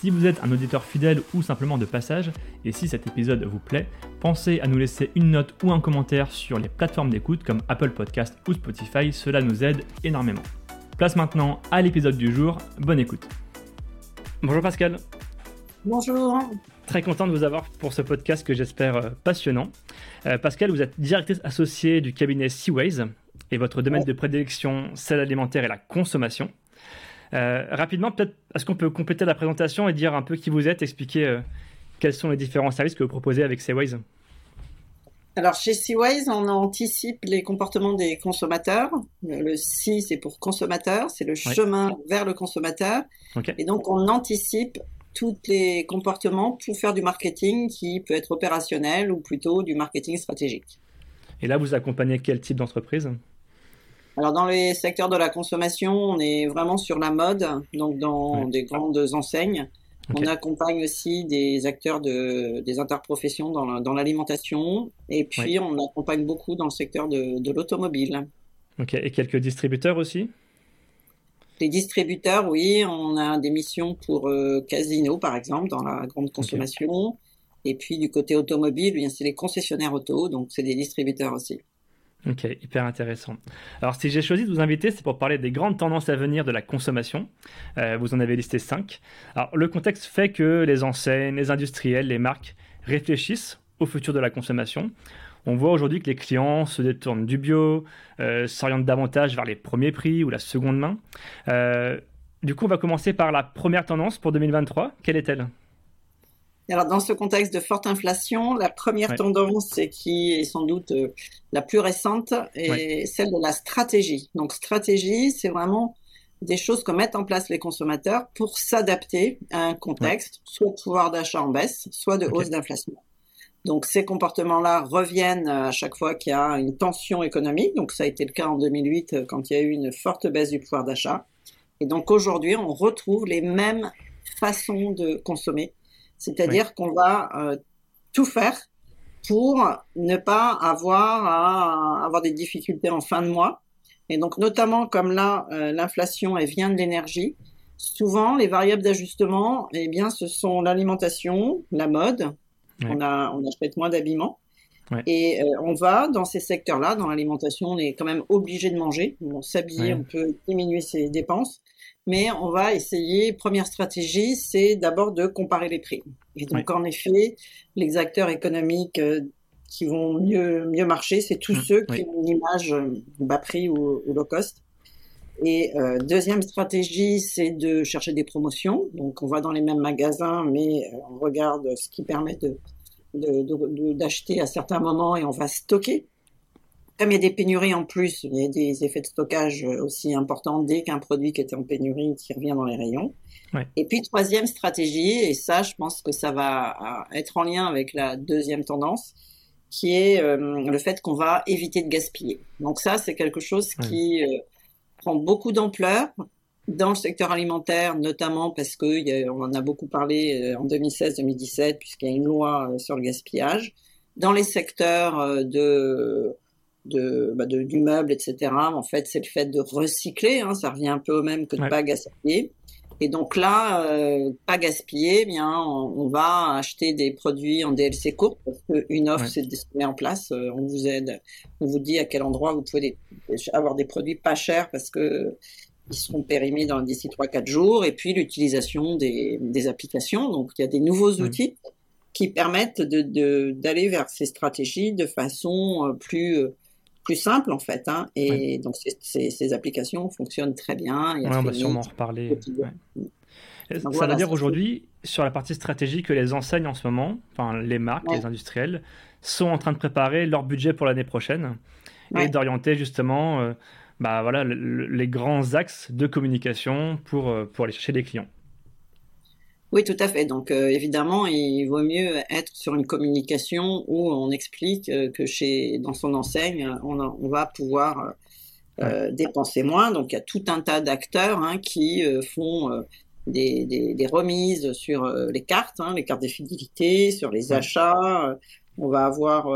Si vous êtes un auditeur fidèle ou simplement de passage, et si cet épisode vous plaît, pensez à nous laisser une note ou un commentaire sur les plateformes d'écoute comme Apple Podcast ou Spotify, cela nous aide énormément. Place maintenant à l'épisode du jour, bonne écoute. Bonjour Pascal. Bonjour. Très content de vous avoir pour ce podcast que j'espère euh, passionnant. Euh, Pascal, vous êtes directrice associée du cabinet Seaways et votre domaine de prédilection, c'est l'alimentaire et la consommation. Euh, rapidement, peut-être, est-ce qu'on peut compléter la présentation et dire un peu qui vous êtes, expliquer euh, quels sont les différents services que vous proposez avec Seaways alors chez Seaways, on anticipe les comportements des consommateurs. Le C, c'est pour consommateur, c'est le chemin vers le consommateur. Et donc on anticipe tous les comportements pour faire du marketing qui peut être opérationnel ou plutôt du marketing stratégique. Et là, vous accompagnez quel type d'entreprise? Alors dans les secteurs de la consommation, on est vraiment sur la mode, donc dans des grandes enseignes. On accompagne aussi des acteurs de, des interprofessions dans l'alimentation et puis on accompagne beaucoup dans le secteur de, l'automobile. Ok, et quelques distributeurs aussi? Les distributeurs, oui, on a des missions pour euh, Casino par exemple dans la grande consommation. Et puis du côté automobile, eh c'est les concessionnaires auto, donc c'est des distributeurs aussi. Ok, hyper intéressant. Alors, si j'ai choisi de vous inviter, c'est pour parler des grandes tendances à venir de la consommation. Euh, vous en avez listé cinq. Alors, le contexte fait que les enseignes, les industriels, les marques réfléchissent au futur de la consommation. On voit aujourd'hui que les clients se détournent du bio, euh, s'orientent davantage vers les premiers prix ou la seconde main. Euh, du coup, on va commencer par la première tendance pour 2023. Quelle est-elle? Alors, dans ce contexte de forte inflation, la première tendance, qui est sans doute euh, la plus récente, est celle de la stratégie. Donc, stratégie, c'est vraiment des choses que mettent en place les consommateurs pour s'adapter à un contexte, soit de pouvoir d'achat en baisse, soit de hausse d'inflation. Donc, ces comportements-là reviennent à chaque fois qu'il y a une tension économique. Donc, ça a été le cas en 2008 euh, quand il y a eu une forte baisse du pouvoir d'achat. Et donc, aujourd'hui, on retrouve les mêmes façons de consommer c'est-à-dire qu'on va euh, tout faire pour ne pas avoir à avoir des difficultés en fin de mois. Et donc notamment comme là euh, l'inflation elle vient de l'énergie, souvent les variables d'ajustement, eh bien ce sont l'alimentation, la mode. On a on achète moins d'habillement. Et euh, on va dans ces secteurs-là, dans l'alimentation, on est quand même obligé de manger. On s'habiller, on peut diminuer ses dépenses mais on va essayer, première stratégie, c'est d'abord de comparer les prix. Et donc, en effet, les acteurs économiques euh, qui vont mieux, mieux marcher, c'est tous mmh, ceux qui ont une image euh, bas prix ou, low cost. Et euh, deuxième stratégie, c'est de chercher des promotions. Donc, on va dans les mêmes magasins, mais on regarde ce qui permet de d'acheter à certains moments et on va stocker comme il y a des pénuries en plus, il y a des effets de stockage aussi importants dès qu'un produit qui était en pénurie qui revient dans les rayons. Et puis troisième stratégie, et ça je pense que ça va être en lien avec la deuxième tendance, qui est euh, le fait qu'on va éviter de gaspiller. Donc ça c'est quelque chose qui euh, prend beaucoup d'ampleur dans le secteur alimentaire, notamment parce que on en a beaucoup parlé euh, en 2016-2017 puisqu'il y a une loi sur le gaspillage. Dans les secteurs de de, bah de, du meuble, etc. En fait, c'est le fait de recycler. Hein, ça revient un peu au même que de ne pas gaspiller. Et donc là, euh, pas gaspiller, eh bien, on, va acheter des produits en DLC court parce qu'une offre c'est se met en place. Euh, on vous aide, on vous dit à quel endroit vous pouvez avoir des produits pas chers parce que ils seront périmés dans d'ici 3-4 jours. Et puis l'utilisation des, des, applications. Donc il y a des nouveaux outils qui permettent de d'aller vers ces stratégies de façon euh, plus plus simple en fait. Hein, et donc ces, applications fonctionnent très bien. on va sûrement en reparler. ça veut dire aujourd'hui, sur la partie stratégique, que les enseignes en ce moment, enfin les marques, les industriels, sont en train de préparer leur budget pour l'année prochaine et d'orienter justement euh, bah, voilà, les grands axes de communication pour, euh, pour aller chercher des clients. Oui, tout à fait. Donc évidemment, il vaut mieux être sur une communication où on explique que chez dans son enseigne, on, on va pouvoir euh, dépenser moins. Donc il y a tout un tas d'acteurs hein, qui euh, font euh, des, des, des, remises sur les cartes, hein, les cartes de fidélité, sur les achats. on va avoir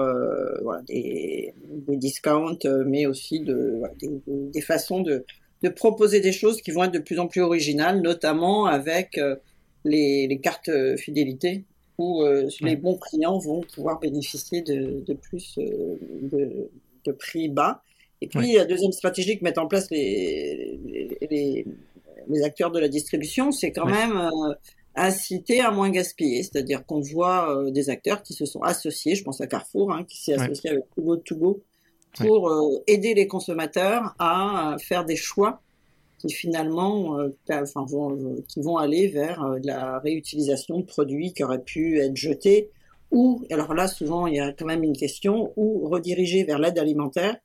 voilà, des, des, discounts, mais aussi de, des, façons de, de, proposer des choses qui vont être de plus en plus originales, notamment avec les, les, cartes fidélité, où les bons clients vont pouvoir bénéficier de, de plus de, de prix bas. Et puis, la deuxième stratégie que mettent en place les, les, les, acteurs de la distribution, c'est quand même euh, inciter à moins gaspiller. C'est-à-dire qu'on voit euh, des acteurs qui se sont associés, je pense à Carrefour, hein, qui s'est associé avec Hugo Togo pour euh, aider les consommateurs à faire des choix qui finalement enfin, vont, qui vont aller vers la réutilisation de produits qui auraient pu être jetés ou, alors là, souvent, il y a quand même une question, ou rediriger vers l'aide alimentaire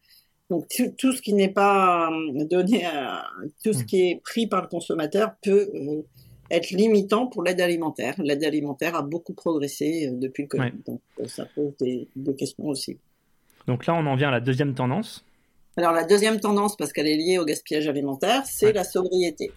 donc tout, ce qui n'est pas euh, donné, à, tout ce hmm. qui est pris par le consommateur peut euh, être limitant pour l'aide alimentaire. L'aide alimentaire a beaucoup progressé euh, depuis le Covid, donc ça pose des, questions aussi. Donc là, on en vient à la deuxième tendance. Alors la deuxième tendance, parce qu'elle est liée au gaspillage alimentaire, c'est la sobriété.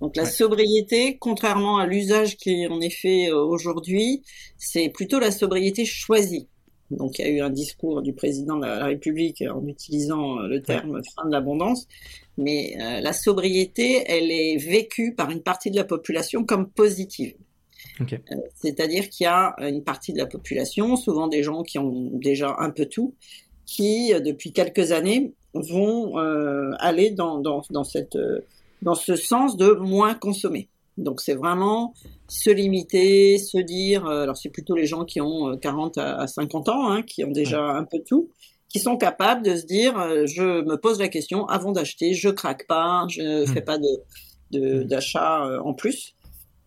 Donc la sobriété, contrairement à l'usage qui en est fait aujourd'hui, c'est plutôt la sobriété choisie. Donc il y a eu un discours du président de la République en utilisant euh, le terme fin de l'abondance, mais euh, la sobriété, elle est vécue par une partie de la population comme positive. Euh, c'est-à-dire qu'il y a une partie de la population, souvent des gens qui ont déjà un peu tout, qui depuis quelques années vont aller dans, dans, dans, cette, dans ce sens de moins consommer. Donc c'est vraiment se limiter, se dire, euh, alors c'est plutôt les gens qui ont 40 euh, à 50 ans, hein, qui ont déjà un peu tout, qui sont capables de se dire, euh, je me pose la question avant d'acheter, je craque pas, je ne fais pas de d'achat en plus,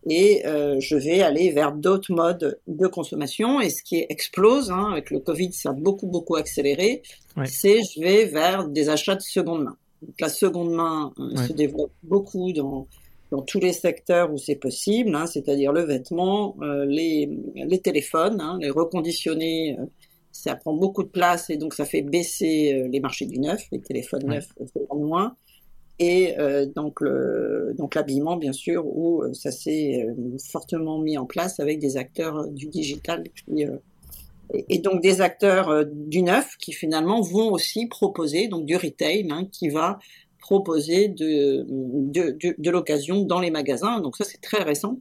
et je vais aller vers d'autres modes de consommation. Et ce qui explose, hein, avec le Covid, ça a beaucoup beaucoup accéléré, c'est je vais vers des achats de seconde main. Donc la seconde main se développe beaucoup dans dans tous les secteurs où c'est possible, hein, c'est-à-dire le vêtement, euh, les, les, téléphones, hein, les reconditionnés, euh, ça prend beaucoup de place et donc ça fait baisser euh, les marchés du neuf, les téléphones neufs c'est moins. Et donc le donc l'habillement bien sûr où ça s'est fortement mis en place avec des acteurs du digital et, donc des acteurs du neuf qui finalement vont aussi proposer donc du retail hein, qui va proposer de, de, l'occasion dans les magasins. Donc ça, c'est très récent.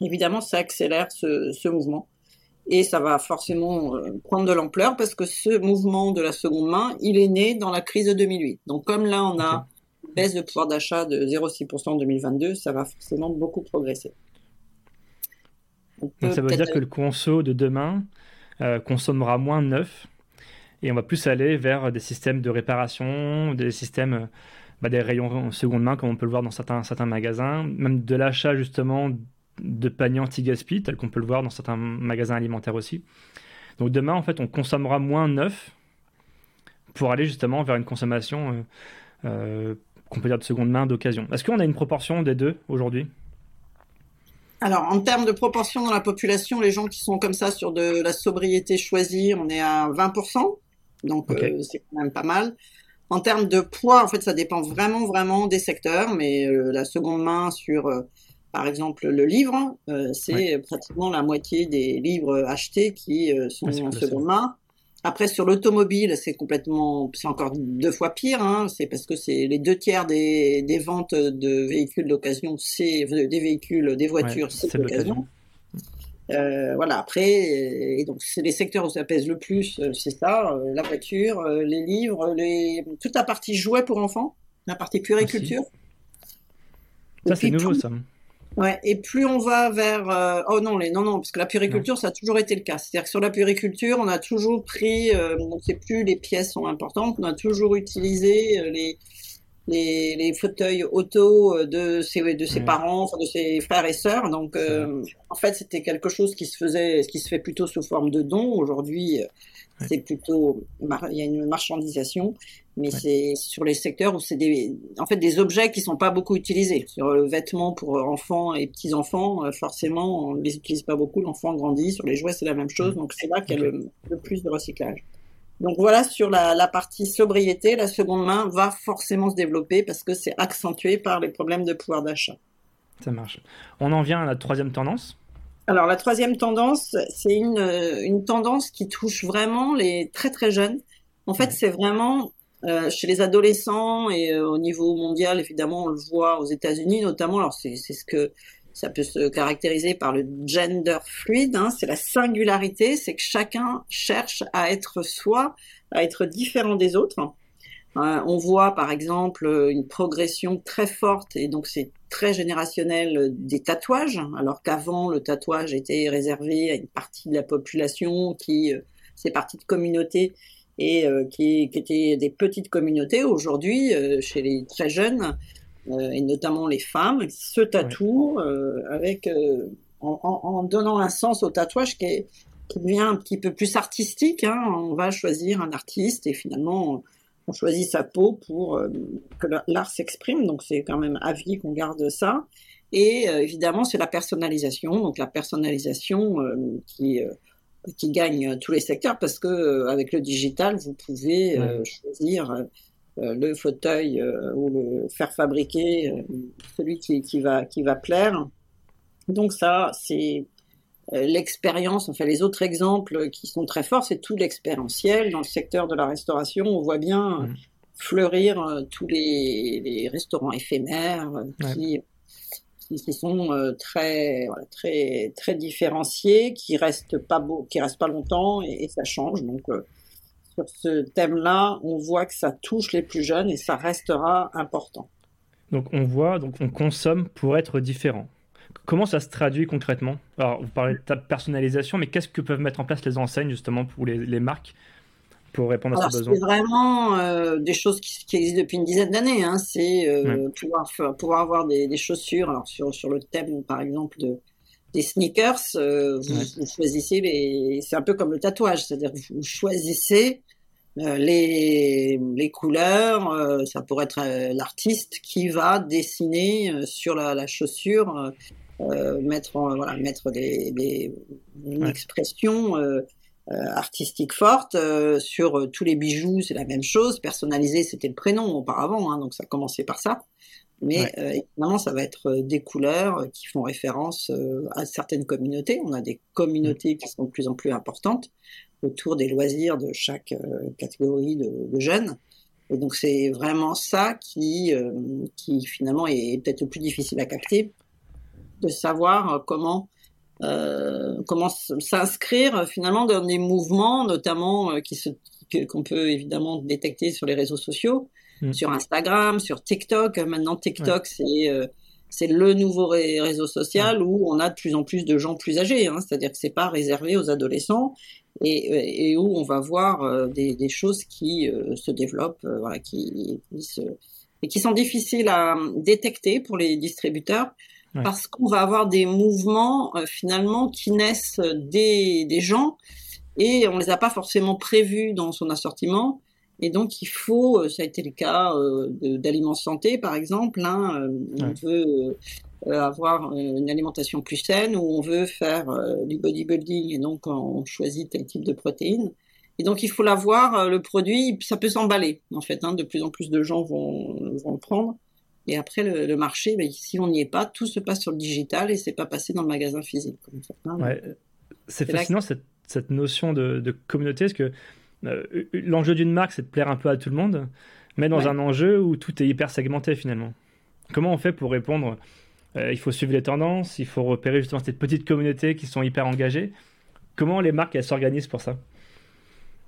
Évidemment, ça accélère ce, ce mouvement. Et ça va forcément euh, prendre de l'ampleur parce que ce mouvement de la seconde main, il est né dans la crise de 2008. Donc comme là, on a baisse de pouvoir d'achat de 0,6% en 2022, ça va forcément beaucoup progresser. Donc ça veut dire que le conso de demain euh, consommera moins neuf et on va plus aller vers des systèmes de réparation, des systèmes, bah, des rayons seconde main, comme on peut le voir dans certains, certains magasins, même de l'achat justement de paniers anti-gaspi, tel qu'on peut le voir dans certains magasins alimentaires aussi. Donc demain, en fait, on consommera moins neuf pour aller justement vers une consommation euh, euh, qu'on peut dire de seconde main, d'occasion. Est-ce qu'on a une proportion des deux aujourd'hui? Alors, en termes de proportion dans la population, les gens qui sont comme ça sur de la sobriété choisie, on est à 20% donc euh, c'est quand même pas mal. En termes de poids, en fait, ça dépend vraiment, vraiment des secteurs, mais euh, la seconde main sur, euh, par exemple, le livre, c'est pratiquement la moitié des livres achetés qui sont en seconde main. Après, sur l'automobile, c'est complètement, c'est encore deux fois pire. Hein. C'est parce que c'est les deux tiers des, des ventes de véhicules d'occasion, c'est des véhicules, des voitures, c'est l'occasion. Euh, voilà, après, et donc c'est les secteurs où ça pèse le plus, euh, c'est ça, euh, la voiture, les livres, les... toute la partie jouets pour enfants, la partie puériculture. Ça, c'est nouveau, ça. Ouais, et plus on va vers... oh non, les... non, non, parce que la puériculture, ça a toujours été le cas. C'est-à-dire que sur la puériculture, on a toujours pris, on ne sait plus, les pièces sont importantes, on a toujours utilisé les les, fauteuils auto de ses, de ses parents, de ses frères et sœurs. Donc, en fait, c'était quelque chose qui se faisait, qui se fait plutôt sous forme de don. Aujourd'hui, c'est plutôt, il y a une marchandisation, mais c'est sur les secteurs où c'est des, en fait, des objets qui sont pas beaucoup utilisés. Sur le vêtement pour enfants et petits enfants, euh, forcément, on les utilise pas beaucoup. L'enfant grandit. Sur les jouets, c'est la même chose. Donc c'est là qu'il y a le, plus de recyclage. Donc voilà, sur la, la, partie sobriété, la seconde main va forcément se développer parce que c'est accentué par les problèmes de pouvoir d'achat. Ça marche. On en vient à la troisième tendance. Alors la troisième tendance, c'est une, une tendance qui touche vraiment les très très jeunes. En fait, c'est vraiment euh, chez les adolescents et euh, au niveau mondial, évidemment, on le voit aux États-Unis notamment. Alors c'est ce que ça peut se caractériser par le gender fluide. Hein, c'est la singularité, c'est que chacun cherche à être soi, à être différent des autres. Euh, on voit par exemple une progression très forte et donc c'est très générationnel des tatouages, alors qu'avant le tatouage était réservé à une partie de la population qui euh, c'est partie de communautés et euh, qui, qui étaient des petites communautés. Aujourd'hui, chez les très jeunes et notamment les femmes, se tatouent avec en, en, donnant un sens au tatouage qui, est, qui devient un petit peu plus artistique. Hein. On va choisir un artiste et finalement on choisit sa peau pour euh, que l'art s'exprime, donc c'est quand même à vie qu'on garde ça. Et euh, évidemment, c'est la personnalisation, donc la personnalisation euh, qui qui gagne tous les secteurs parce que avec le digital, vous pouvez choisir le fauteuil ou le faire fabriquer celui qui, qui va qui va plaire. Donc ça, c'est euh, l'expérience, enfin les autres exemples qui sont très forts, c'est tout l'expérientiel. Dans le secteur de la restauration, on voit bien mmh. fleurir euh, tous les, restaurants éphémères euh, qui, qui, sont très, très, très différenciés, qui restent pas beau, qui restent pas longtemps et, ça change. Donc sur ce thème-là, on voit que ça touche les plus jeunes et ça restera important. Donc on voit, donc on consomme pour être différent. Comment ça se traduit concrètement? Alors, vous parlez de personnalisation, mais qu'est-ce que peuvent mettre en place les enseignes justement pour les, marques pour répondre à ces besoins C'est vraiment euh, des choses qui, existent depuis une dizaine d'années. Hein. C'est euh, pouvoir, pouvoir avoir des, chaussures. Alors sur, sur le thème, par exemple, de, des sneakers, euh, vous, choisissez les. C'est un peu comme le tatouage, c'est-à-dire que vous choisissez les, les couleurs. ça pourrait être l'artiste qui va dessiner sur la, la chaussure euh, mettre, voilà, mettre des, des une expression euh, euh, artistique forte sur tous les bijoux, c'est la même chose. Personnalisé, c'était le prénom auparavant, hein, donc ça commençait par ça. Mais évidemment, ça va être des couleurs qui font référence à certaines communautés. On a des communautés qui sont de plus en plus importantes autour des loisirs de chaque catégorie de, de, jeunes. Et donc c'est vraiment ça qui, qui finalement est peut-être le plus difficile à capter de savoir euh, comment euh, comment s'inscrire finalement dans des mouvements, notamment euh, qui se qu'on peut évidemment détecter sur les réseaux sociaux, mm. sur Instagram, sur TikTok. Maintenant, TikTok, c'est c'est le nouveau réseau social où on a de plus en plus de gens plus âgés. Hein, C'est-à-dire que c'est pas réservé aux adolescents et, et où on va voir des, des, choses qui se développent, voilà, qui, qui se, et qui sont difficiles à détecter pour les distributeurs parce qu'on va avoir des mouvements euh, finalement qui naissent des, des gens et on les a pas forcément prévus dans son assortiment. Et donc il faut, euh, ça a été le cas euh, d'aliments santé par exemple, hein, on veut avoir une alimentation plus saine ou on veut faire du bodybuilding et donc on choisit tel type de protéines. Et donc il faut l'avoir, le produit, ça peut s'emballer en fait. Hein, de plus en plus de gens vont, vont le prendre. Et après, le, marché, ben, si on n'y est pas, tout se passe sur le digital et c'est pas passé dans le magasin physique. C'est fascinant cette, notion de, communauté, parce que euh, l'enjeu d'une marque, c'est de plaire un peu à tout le monde, mais dans un enjeu où tout est hyper segmenté finalement. Comment on fait pour répondre euh, Il faut suivre les tendances, il faut repérer justement cette petite communauté qui sont hyper engagées. Comment les marques, elles s'organisent pour ça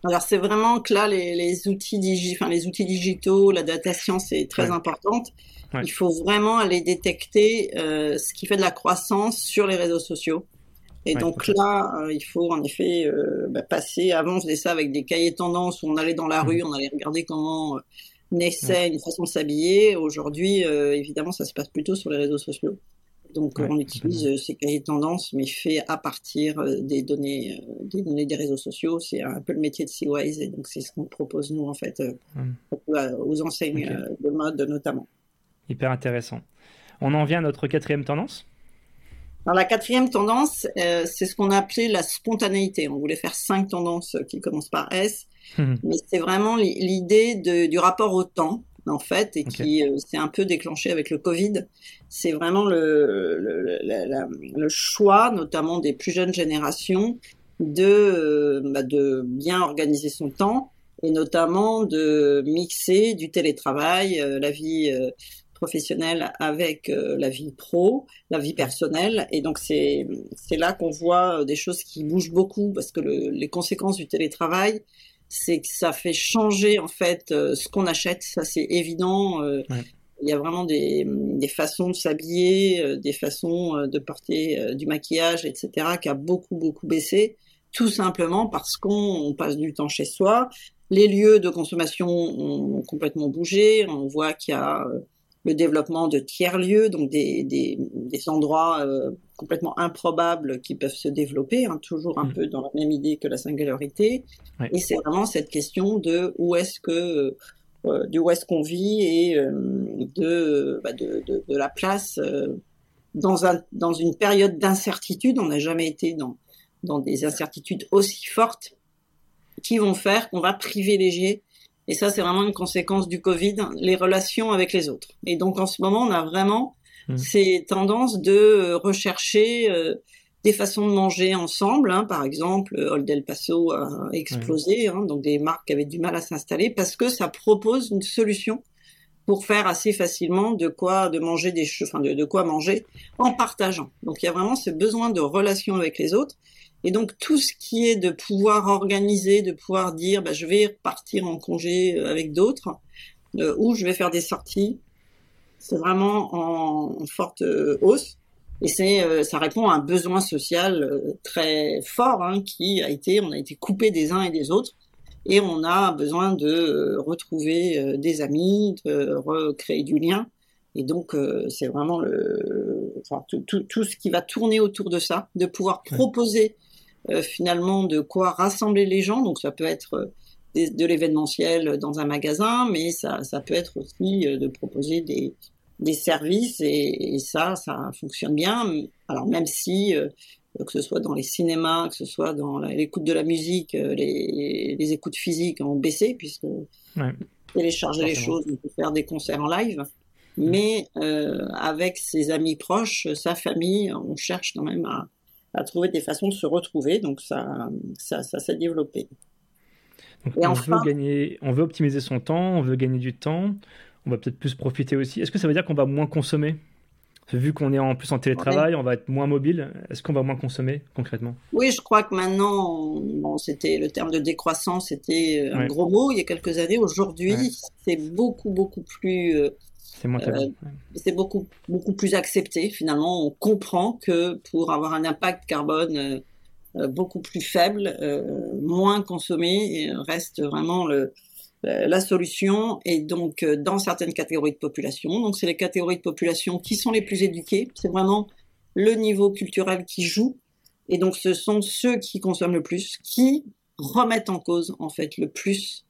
alors c'est vraiment que là les, outils les outils digitaux, la data science est très importante. Il faut vraiment aller détecter euh, ce qui fait de la croissance sur les réseaux sociaux. Et donc là, euh, il faut en effet euh, bah, passer. Avant, on faisait ça avec des cahiers tendances où on allait dans la mmh. rue, on allait regarder comment naissait une façon de s'habiller. Aujourd'hui, évidemment, ça se passe plutôt sur les réseaux sociaux. Donc on utilise ces cahiers de tendance, mais fait à partir des données, des données des réseaux sociaux. C'est un peu le métier de Seawise, et donc c'est ce qu'on propose nous en fait aux enseignes de mode notamment. Hyper intéressant. On en vient à notre quatrième tendance? Alors la quatrième tendance, euh, c'est ce qu'on a appelé la spontanéité. On voulait faire cinq tendances qui commencent par S, mhm. mais c'est vraiment l'idée du rapport au temps en fait, et qui euh, s'est un peu déclenché avec le Covid. C'est vraiment le, le, choix, notamment des plus jeunes générations, de, euh, bah, de bien organiser son temps et notamment de mixer du télétravail, la vie professionnelle avec euh, la vie pro, la vie personnelle. Et donc c'est là qu'on voit euh, des choses qui bougent beaucoup parce que les conséquences du télétravail, c'est que ça fait changer en fait euh, ce qu'on achète. Ça c'est évident. Il y a vraiment des, des façons de s'habiller, des façons de porter du maquillage, etc., qui a beaucoup beaucoup baissé, tout simplement parce qu'on passe du temps chez soi. Les lieux de consommation ont complètement bougé. On voit qu'il y a le développement de tiers-lieux, donc des, des, des endroits euh, complètement improbables qui peuvent se développer, hein, toujours un mm. peu dans la même idée que la singularité. Et c'est vraiment cette question de où est-ce que euh, de où est-ce qu'on vit et euh, de, bah de, de, de, la place dans, un, dans une période d'incertitude. On n'a jamais été dans, dans des incertitudes aussi fortes qui vont faire qu'on va privilégier et ça, c'est vraiment une conséquence du Covid, les relations avec les autres. Et donc, en ce moment, on a vraiment mmh. ces tendances de euh, rechercher euh, des façons de manger ensemble. Hein. Par exemple, Old El Paso a explosé, hein, donc des marques avaient du mal à s'installer parce que ça propose une solution pour faire assez facilement de quoi de manger des enfin de, de quoi manger en partageant. Donc il y a vraiment ce besoin de relation avec les autres et donc tout ce qui est de pouvoir organiser, de pouvoir dire bah, je vais partir en congé euh, avec d'autres, euh, ou je vais faire des sorties, c'est vraiment en, forte euh, hausse. Et c'est, ça répond à un besoin social très fort hein, qui a été, on a été coupé des uns et des autres, et on a besoin de retrouver des amis, de recréer du lien. Et donc, c'est vraiment le, enfin, tout, tout, tout, ce qui va tourner autour de ça, de pouvoir proposer finalement de quoi rassembler les gens. Donc ça peut être euh, de l'événementiel dans un magasin, mais ça, ça peut être aussi euh, de proposer des, des services et, ça, ça fonctionne bien. Alors même si, que ce soit dans les cinémas, que ce soit dans l'écoute de la musique, les, les, écoutes physiques ont baissé puisque ouais. télécharger les choses, on peut faire des concerts en live. Mais euh, avec ses amis proches, sa famille, on cherche quand même à, à trouver des façons de se retrouver. Donc ça, ça, ça s'est développé. on, veut gagner, on veut optimiser son temps, on veut gagner du temps, on va peut-être plus profiter aussi. Est-ce que ça veut dire qu'on va moins consommer? Vu qu'on est en plus en télétravail, on va être moins mobile. Est-ce qu'on va moins consommer concrètement? Oui, je crois que maintenant, bon, c'était le terme de décroissance, c'était un gros mot il y a quelques années. Aujourd'hui, c'est beaucoup beaucoup plus euh, euh, c'est beaucoup, beaucoup plus accepté. Finalement, on comprend que pour avoir un impact carbone euh, euh, beaucoup plus faible, moins consommé, reste vraiment le, la solution. Et donc, dans certaines catégories de population, donc c'est les catégories de population qui sont les plus éduquées. C'est vraiment le niveau culturel qui joue. Et donc, ce sont ceux qui consomment le plus qui remettent en cause, en fait, le plus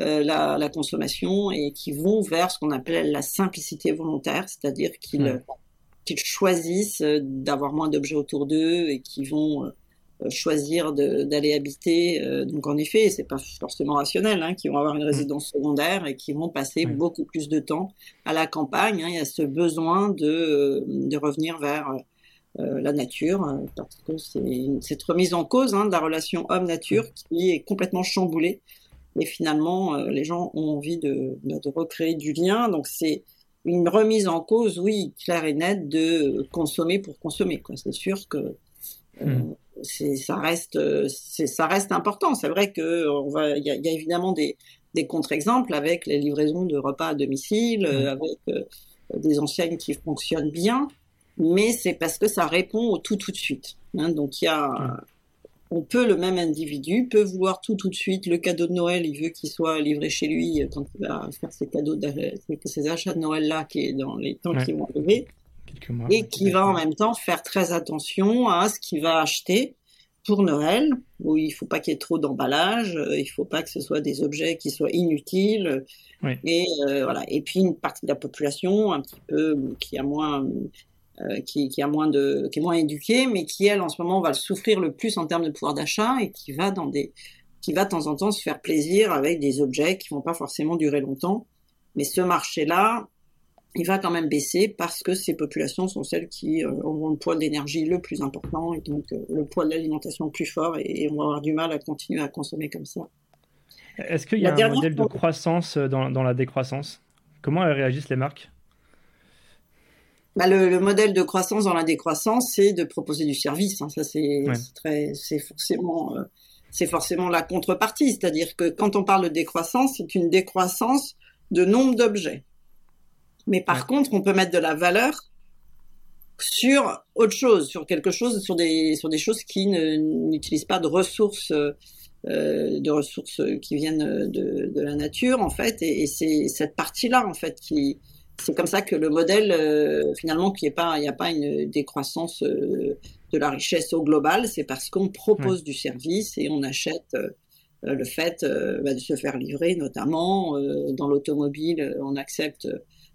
euh, la, la, consommation et qui vont vers ce qu'on appelle la simplicité volontaire, c'est-à-dire qu'ils qu'ils choisissent euh, d'avoir moins d'objets autour d'eux et qui vont euh, choisir d'aller habiter. donc en effet, c'est pas forcément rationnel, hein, qui vont avoir une mm. résidence secondaire et qui vont passer beaucoup plus de temps à la campagne. Hein. Il y a ce besoin de, de revenir vers la nature, parce que c'est cette remise en cause hein, de la relation homme-nature qui est complètement chamboulée et finalement, euh, les gens ont envie de, de, recréer du lien. Donc c'est une remise en cause, oui, claire et nette, de consommer pour consommer. C'est sûr que euh, hmm. ça reste, c'est, ça reste important. C'est vrai que on va, il y, a évidemment des, des contre-exemples avec les livraisons de repas à domicile, hmm. euh, avec des enseignes qui fonctionnent bien, mais c'est parce que ça répond au tout tout de suite. Hein. donc il y a hmm on peut, le même individu peut vouloir tout tout de suite le cadeau de Noël, il veut qu'il soit livré chez lui quand il va faire ses cadeaux, ses achats de Noël là, qui est dans les temps qui vont arriver, et qui va en même temps faire très attention à ce qu'il va acheter pour Noël, où il faut pas qu'il y ait trop d'emballage, euh, il faut pas que ce soit des objets qui soient inutiles, et euh, voilà. Et puis une partie de la population, un petit peu qui a moins euh, qui, qui, a moins de, qui est moins éduquée, mais qui elle en ce moment va le souffrir le plus en termes de pouvoir d'achat et qui va dans des, qui va de temps en temps se faire plaisir avec des objets qui vont pas forcément durer longtemps. Mais ce marché-là, il va quand même baisser parce que ces populations sont celles qui euh, auront le poids d'énergie le plus important et donc euh, le poids de l'alimentation le plus fort et, on va avoir du mal à continuer à consommer comme ça. Est-ce qu'il y a un modèle de croissance dans, dans la décroissance? Comment réagissent les marques? Bah, le, modèle de croissance dans la décroissance, c'est de proposer du service. Hein. Ça, c'est très, c'est forcément, euh, c'est forcément la contrepartie. C'est-à-dire que quand on parle de décroissance, c'est une décroissance de nombre d'objets. Mais par contre, on peut mettre de la valeur sur autre chose, sur quelque chose, sur des, sur des choses qui n'utilisent pas de ressources, euh, de ressources qui viennent de, de, la nature, en fait. Et, et c'est cette partie-là, en fait, qui, c'est comme ça que le modèle, euh, finalement, qu'il n'y pas, a pas une décroissance euh, de la richesse au global, c'est parce qu'on propose du service et on achète euh, le fait bah, de se faire livrer, notamment dans l'automobile, on accepte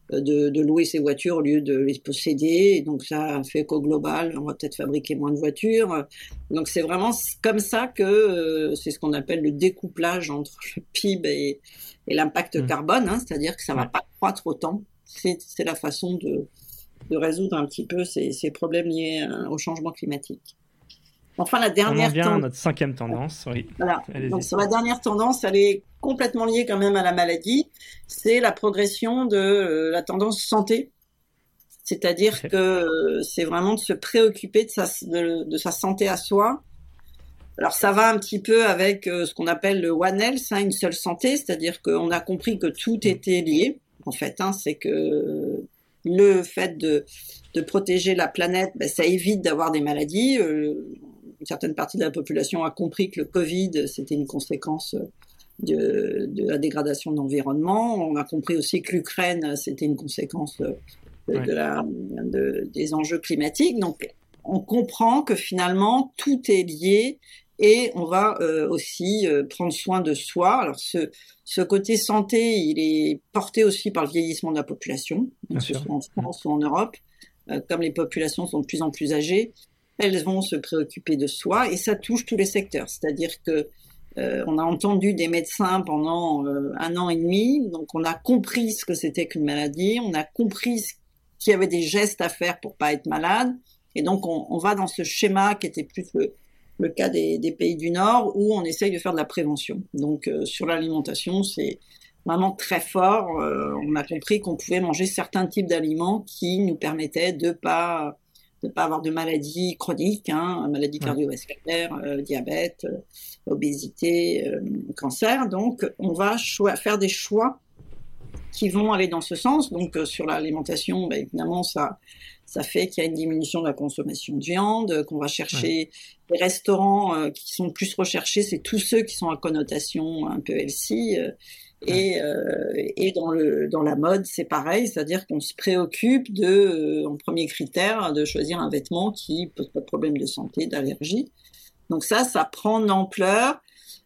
de, louer ses voitures au lieu de les posséder. Et donc ça fait qu'au global, on va peut-être fabriquer moins de voitures. Donc c'est vraiment comme ça que c'est ce qu'on appelle le découplage entre le PIB et, l'impact mmh. carbone, hein. c'est-à-dire que ça ne va pas croître autant c'est la façon de, résoudre un petit peu ces, problèmes liés euh, au changement climatique. Enfin, la dernière tendance. notre cinquième tendance. Oui. Donc, sur la dernière tendance, elle est complètement liée quand même à la maladie. C'est la progression de euh, la tendance santé. C'est-à-dire que euh, c'est vraiment de se préoccuper de sa, de, sa santé à soi. Alors ça va un petit peu avec ce qu'on appelle le One Health, hein, une seule santé, c'est-à-dire qu'on a compris que tout mm. était lié en fait. Hein, c'est que le fait de, protéger la planète, ben, ça évite d'avoir des maladies. Euh, une certaine partie de la population a compris que le Covid, c'était une conséquence de, la dégradation de l'environnement. On a compris aussi que l'Ukraine, c'était une conséquence de, des enjeux climatiques. Donc, on comprend que finalement, tout est lié et on va euh, aussi euh, prendre soin de soi. Alors ce, ce côté santé, il est porté aussi par le vieillissement de la population, que ce soit en France ou en Europe. Euh, comme les populations sont de plus en plus âgées, elles vont se préoccuper de soi et ça touche tous les secteurs. C'est-à-dire que on a entendu des médecins pendant un an et demi, donc on a compris ce que c'était qu'une maladie, on a compris qu'il y avait des gestes à faire pour pas être malade, et donc on, on va dans ce schéma qui était plus le, le cas des, pays du Nord, où on essaye de faire de la prévention. Donc euh, sur l'alimentation, c'est vraiment très fort. Euh, on a compris qu'on pouvait manger certains types d'aliments qui nous permettaient de pas de pas avoir de maladies chroniques, hein, maladies cardiovasculaires, euh, diabète, obésité, cancer. Donc on va faire des choix qui vont aller dans ce sens. Donc sur l'alimentation, ben, évidemment, ça ça fait qu'il y a une diminution de la consommation de viande, qu'on va chercher les restaurants euh, qui sont plus recherchés, c'est tous ceux qui sont à connotation un peu healthy. Euh, et, euh, et dans, le, dans la mode, c'est pareil, c'est-à-dire qu'on se préoccupe de, en premier critère, de choisir un vêtement qui pose pas de problème de santé, d'allergie. Donc ça, ça prend une ampleur.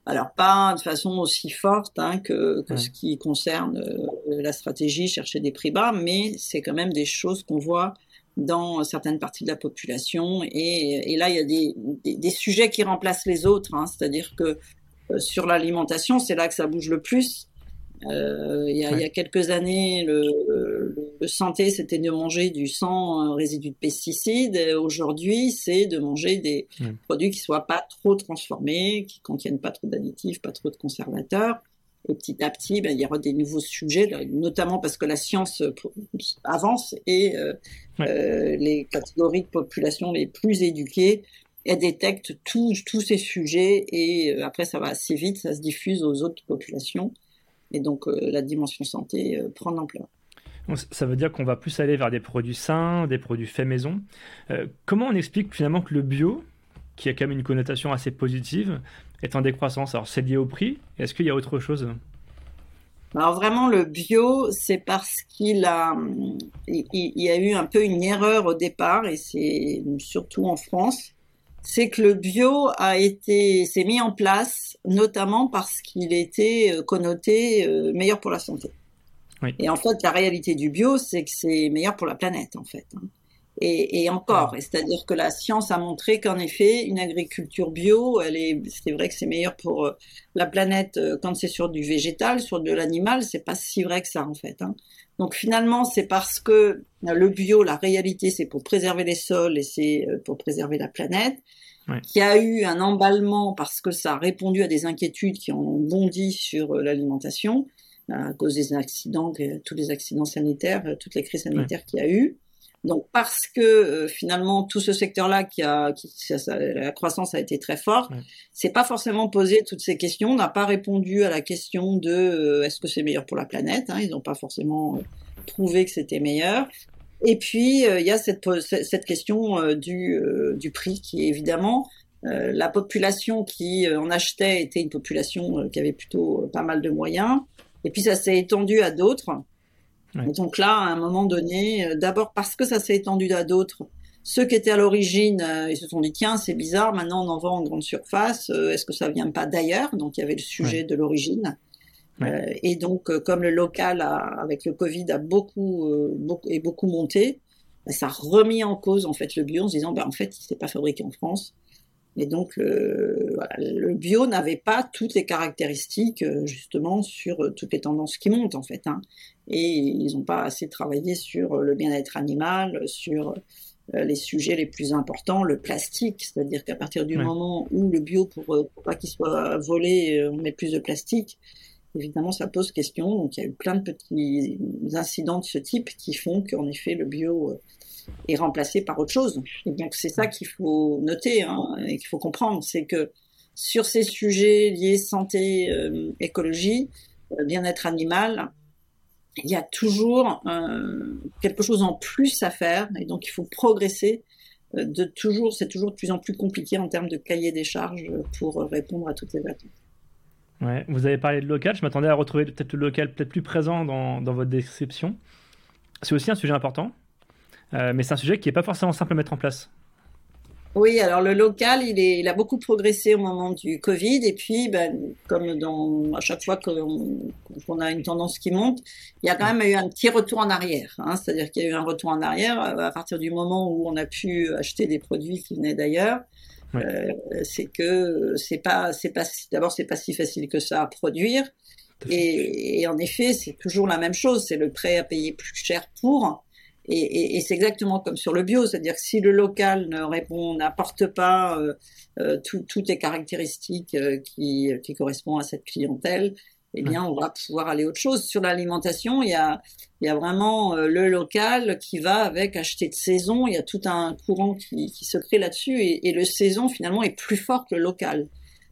Alors pas de façon aussi forte hein, que, que ce qui concerne la stratégie chercher des prix bas, mais c'est quand même des choses qu'on voit dans certaines parties de la population. Et, et là, il y a des, des, sujets qui remplacent les autres. Hein. C'est-à-dire que euh, sur l'alimentation, c'est là que ça bouge le plus. Euh, il, y a, il, y a, quelques années, le, le santé, c'était de manger du sang résidu de pesticides. Aujourd'hui, c'est de manger des produits qui soient pas trop transformés, qui contiennent pas trop d'additifs, pas trop de conservateurs. Et petit à petit, ben, il y aura des nouveaux sujets, notamment parce que la science euh, avance et euh, euh, les catégories de population les plus éduquées elles détectent tous ces sujets et après ça va assez vite, ça se diffuse aux autres populations et donc la dimension santé prend l'ampleur. Ça veut dire qu'on va plus aller vers des produits sains, des produits faits maison. comment on explique finalement que le bio qui a quand même une connotation assez positive, est en décroissance. Alors c'est lié au prix Est-ce qu'il y a autre chose? Alors vraiment, le bio, c'est parce qu'il a, il, y a eu un peu une erreur au départ, et c'est surtout en France, c'est que le bio a été, s'est mis en place notamment parce qu'il était euh, connoté euh, meilleur pour la santé. Oui. Et en fait, la réalité du bio, c'est que c'est meilleur pour la planète, en fait. Et, et encore, c'est-à-dire que la science a montré qu'en effet, une agriculture bio, elle est, c'est vrai que c'est meilleur pour euh, la planète euh, quand c'est sur du végétal, sur de l'animal, c'est pas si vrai que ça en fait. Hein. Donc finalement, c'est parce que le bio, la réalité, c'est pour préserver les sols et c'est euh, pour préserver la planète, ouais. qu'il y a eu un emballement parce que ça a répondu à des inquiétudes qui ont bondi sur l'alimentation à cause des accidents, tous les accidents sanitaires, toutes les crises sanitaires qu'il y a eu. Donc parce que euh, finalement tout ce secteur-là qui a, qui, la croissance a été très forte, c'est pas forcément posé toutes ces questions, n'a pas répondu à la question de euh, est-ce que c'est meilleur pour la planète. Hein, ils n'ont pas forcément euh, prouvé que c'était meilleur. Et puis il y a cette, cette question du, du prix qui est évidemment la population qui en achetait était une population qui avait plutôt pas mal de moyens. Et puis ça s'est étendu à d'autres. Donc là, à un moment donné, euh, d'abord parce que ça s'est étendu à d'autres, ceux qui étaient à l'origine, euh, ils se sont dit tiens c'est bizarre, maintenant on en vend en grande surface, euh, est-ce que ça vient pas d'ailleurs? Donc il y avait le sujet de l'origine. et donc comme le local avec le Covid a beaucoup, beaucoup et beaucoup monté, bah, ça a remis en cause en fait le bio en se disant bah en fait il s'est pas fabriqué en France. Et donc le, le bio n'avait pas toutes les caractéristiques justement sur toutes les tendances qui montent en fait. Hein et ils n'ont pas assez travaillé sur le bien-être animal, sur euh, les sujets les plus importants, le plastique, c'est-à-dire qu'à partir du moment où le bio, pour, euh, pour pas qu'il soit volé, euh, on met plus de plastique, évidemment ça pose question. Donc il y a eu plein de petits incidents de ce type qui font qu'en effet le bio est remplacé par autre chose. Et donc c'est ça qu'il faut noter hein, et qu'il faut comprendre, c'est que sur ces sujets liés santé, écologie, bien-être animal, il y a toujours euh, quelque chose en plus à faire et donc il faut progresser. Euh, de toujours, c'est toujours de plus en plus compliqué en termes de cahier des charges pour répondre à toutes ces attentes. Ouais, vous avez parlé de local, je m'attendais à retrouver peut-être le local peut-être plus présent dans, dans votre description. C'est aussi un sujet important, euh, mais c'est un sujet qui n'est pas forcément simple à mettre en place. Oui, alors le local, il, est, il a beaucoup progressé au moment du Covid. Et puis, ben, comme dans, à chaque fois qu'on a une tendance qui monte, il y a quand même eu un petit retour en arrière. Hein, C'est-à-dire qu'il y a eu un retour en arrière euh, à partir du moment où on a pu acheter des produits qui venaient d'ailleurs. Euh, c'est que c'est pas, pas, d'abord c'est pas si facile que ça à produire. Et, et en effet, c'est toujours la même chose. C'est le prêt à payer plus cher pour. Et, et, et c'est exactement comme sur le bio, c'est-à-dire que si le local ne répond, n'apporte pas euh, euh toutes les caractéristiques euh, qui, qui, correspondent à cette clientèle, eh bien, on va pouvoir aller autre chose. Sur l'alimentation, il y a, il y a vraiment euh, le local qui va avec acheter de saison. Il y a tout un courant qui, qui se crée là-dessus, et, et, le saison finalement est plus fort que le local.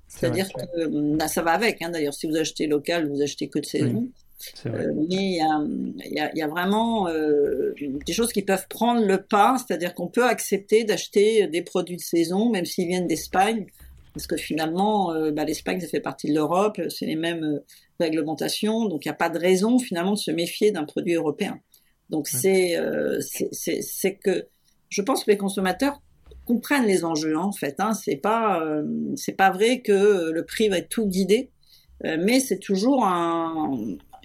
C'est-à-dire que bah, ça va avec. Hein, D'ailleurs, si vous achetez local, vous achetez que de saison. Euh, mais il y a, y a, vraiment euh, des choses qui peuvent prendre le pas, c'est-à-dire qu'on peut accepter d'acheter des produits de saison, même s'ils viennent d'Espagne, parce que finalement, euh, bah, l'Espagne, ça fait partie de l'Europe, c'est les mêmes réglementations, donc il n'y a pas de raison finalement de se méfier d'un produit européen. Donc c'est c'est que je pense que les consommateurs comprennent les enjeux en fait. Hein. C'est pas c'est pas vrai que le prix va être tout guidé, mais c'est toujours un,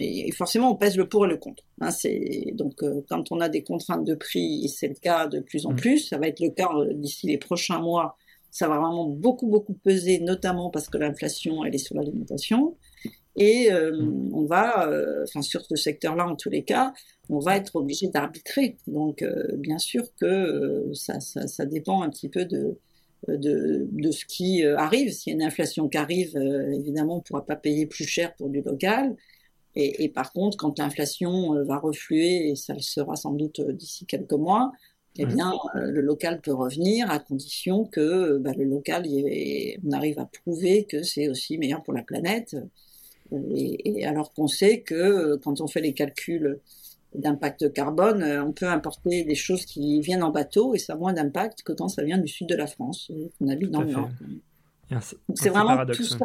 et forcément, on pèse le pour et le contre. Hein, c'est donc euh, quand on a des contraintes de prix, c'est le cas de plus en mm. plus. Ça va être le cas euh, d'ici les prochains mois. Ça va vraiment beaucoup beaucoup peser, notamment parce que l'inflation elle est sur l'alimentation. Et euh, mm. on va, enfin sur ce secteur-là en tous les cas, on va être obligé d'arbitrer. Donc bien sûr que ça, ça, ça, dépend un petit peu de de, de ce qui arrive. S'il y a une inflation qui arrive, évidemment, on ne pourra pas payer plus cher pour du local. Et, et, par contre, quand l'inflation euh, va refluer, et ça le sera sans doute euh, d'ici quelques mois, eh bien, euh, le local peut revenir à condition que bah, le local, on arrive à prouver que c'est aussi meilleur pour la planète. Et, et alors qu'on sait que quand on fait les calculs d'impact carbone. On peut importer des choses qui viennent en bateau et ça a moins d'impact que quand ça vient du sud de la France, qu'on habite dans le nord. C'est vraiment tout ça.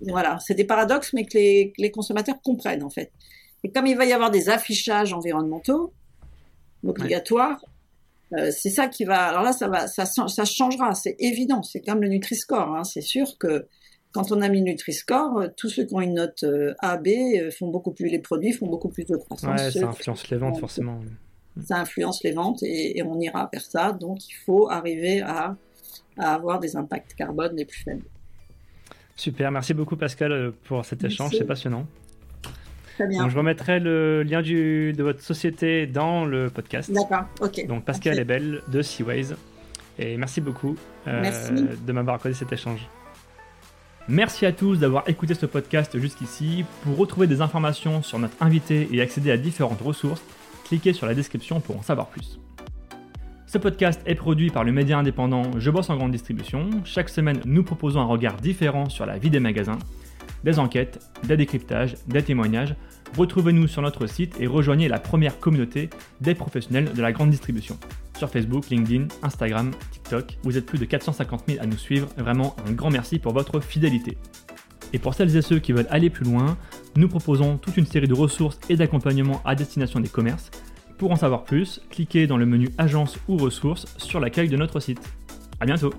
Voilà, c'est des paradoxes, mais que les, les, consommateurs comprennent en fait. Et comme il va y avoir des affichages environnementaux obligatoires, euh, c'est ça qui va. Alors là, ça va, ça, ça changera, c'est évident. C'est comme le Nutri-Score. Hein. C'est sûr que quand on a mis Nutri-Score, euh, tous ceux qui ont une note euh, A, B font beaucoup plus, les produits font beaucoup plus de croissance. Ouais, ça influence les ventes forcément. Ça influence les ventes et, on ira vers ça. Donc il faut arriver à, à avoir des impacts carbone les plus faibles. Super, merci beaucoup Pascal pour cet échange, c'est passionnant. Très bien. je remettrai le lien du, de votre société dans le podcast. D'accord, ok. Donc Pascal est belle de Seaways. Et merci beaucoup euh, de m'avoir accordé cet échange. Merci à tous d'avoir écouté ce podcast jusqu'ici. Pour retrouver des informations sur notre invité et accéder à différentes ressources, cliquez sur la description pour en savoir plus. Ce podcast est produit par le média indépendant Je bosse en grande distribution. Chaque semaine, nous proposons un regard différent sur la vie des magasins des enquêtes, des décryptages, des témoignages. Retrouvez-nous sur notre site et rejoignez la première communauté des professionnels de la grande distribution. Sur Facebook, LinkedIn, Instagram, TikTok, vous êtes plus de 450 000 à nous suivre. Vraiment un grand merci pour votre fidélité. Et pour celles et ceux qui veulent aller plus loin, nous proposons toute une série de ressources et d'accompagnements à destination des commerces. Pour en savoir plus, cliquez dans le menu Agence ou ressources sur l'accueil de notre site. A bientôt